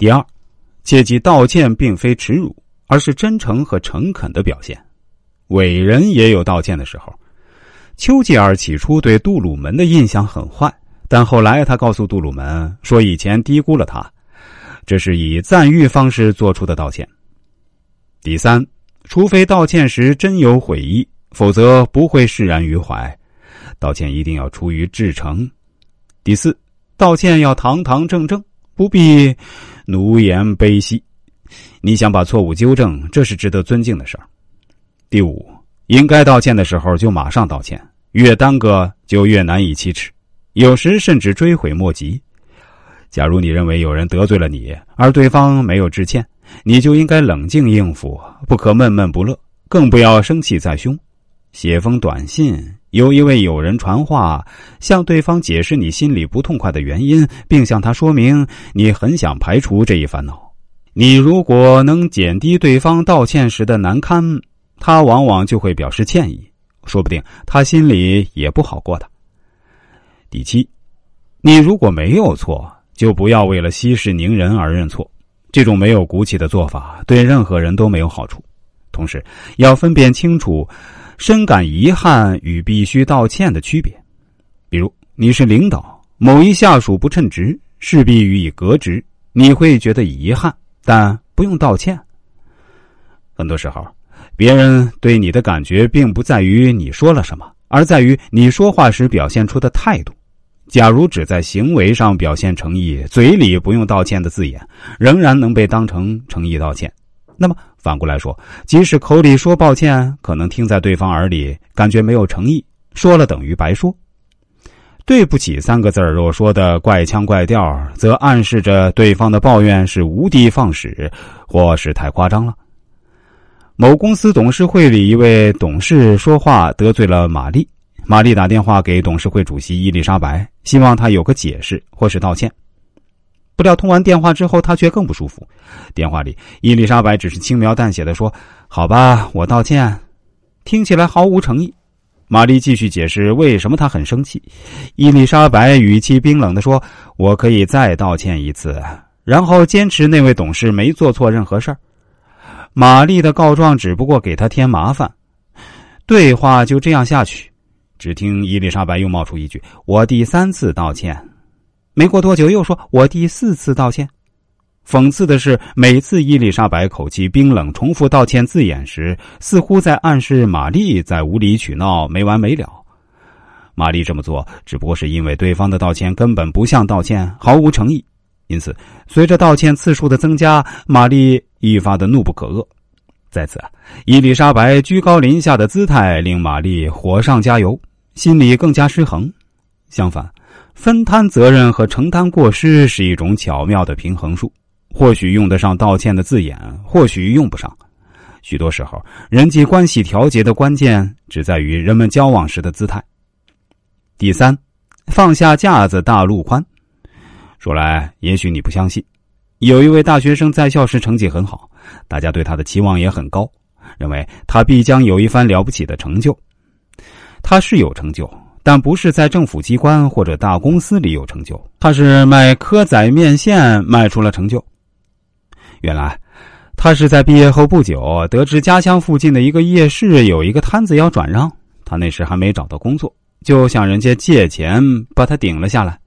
第二，切记道歉并非耻辱，而是真诚和诚恳的表现。伟人也有道歉的时候。丘吉尔起初对杜鲁门的印象很坏，但后来他告诉杜鲁门说以前低估了他，这是以赞誉方式做出的道歉。第三，除非道歉时真有悔意，否则不会释然于怀。道歉一定要出于至诚。第四，道歉要堂堂正正，不必奴颜卑膝。你想把错误纠正，这是值得尊敬的事儿。第五，应该道歉的时候就马上道歉。越耽搁就越难以启齿，有时甚至追悔莫及。假如你认为有人得罪了你，而对方没有致歉，你就应该冷静应付，不可闷闷不乐，更不要生气在胸。写封短信，由一位友人传话，向对方解释你心里不痛快的原因，并向他说明你很想排除这一烦恼。你如果能减低对方道歉时的难堪，他往往就会表示歉意。说不定他心里也不好过的。第七，你如果没有错，就不要为了息事宁人而认错，这种没有骨气的做法对任何人都没有好处。同时，要分辨清楚深感遗憾与必须道歉的区别。比如，你是领导，某一下属不称职，势必予以革职，你会觉得遗憾，但不用道歉。很多时候。别人对你的感觉，并不在于你说了什么，而在于你说话时表现出的态度。假如只在行为上表现诚意，嘴里不用道歉的字眼，仍然能被当成诚意道歉。那么反过来说，即使口里说抱歉，可能听在对方耳里感觉没有诚意，说了等于白说。对不起三个字儿若说的怪腔怪调，则暗示着对方的抱怨是无的放矢，或是太夸张了。某公司董事会里，一位董事说话得罪了玛丽。玛丽打电话给董事会主席伊丽莎白，希望他有个解释或是道歉。不料通完电话之后，他却更不舒服。电话里，伊丽莎白只是轻描淡写的说：“好吧，我道歉。”听起来毫无诚意。玛丽继续解释为什么她很生气。伊丽莎白语气冰冷的说：“我可以再道歉一次。”然后坚持那位董事没做错任何事儿。玛丽的告状只不过给他添麻烦，对话就这样下去。只听伊丽莎白又冒出一句：“我第三次道歉。”没过多久又说：“我第四次道歉。”讽刺的是，每次伊丽莎白口气冰冷、重复道歉字眼时，似乎在暗示玛丽在无理取闹、没完没了。玛丽这么做只不过是因为对方的道歉根本不像道歉，毫无诚意。因此，随着道歉次数的增加，玛丽愈发的怒不可遏。在此，伊丽莎白居高临下的姿态令玛丽火上加油，心里更加失衡。相反，分摊责任和承担过失是一种巧妙的平衡术，或许用得上道歉的字眼，或许用不上。许多时候，人际关系调节的关键只在于人们交往时的姿态。第三，放下架子，大路宽。说来，也许你不相信，有一位大学生在校时成绩很好，大家对他的期望也很高，认为他必将有一番了不起的成就。他是有成就，但不是在政府机关或者大公司里有成就，他是卖蚵仔面线卖出了成就。原来，他是在毕业后不久，得知家乡附近的一个夜市有一个摊子要转让，他那时还没找到工作，就向人家借钱把他顶了下来。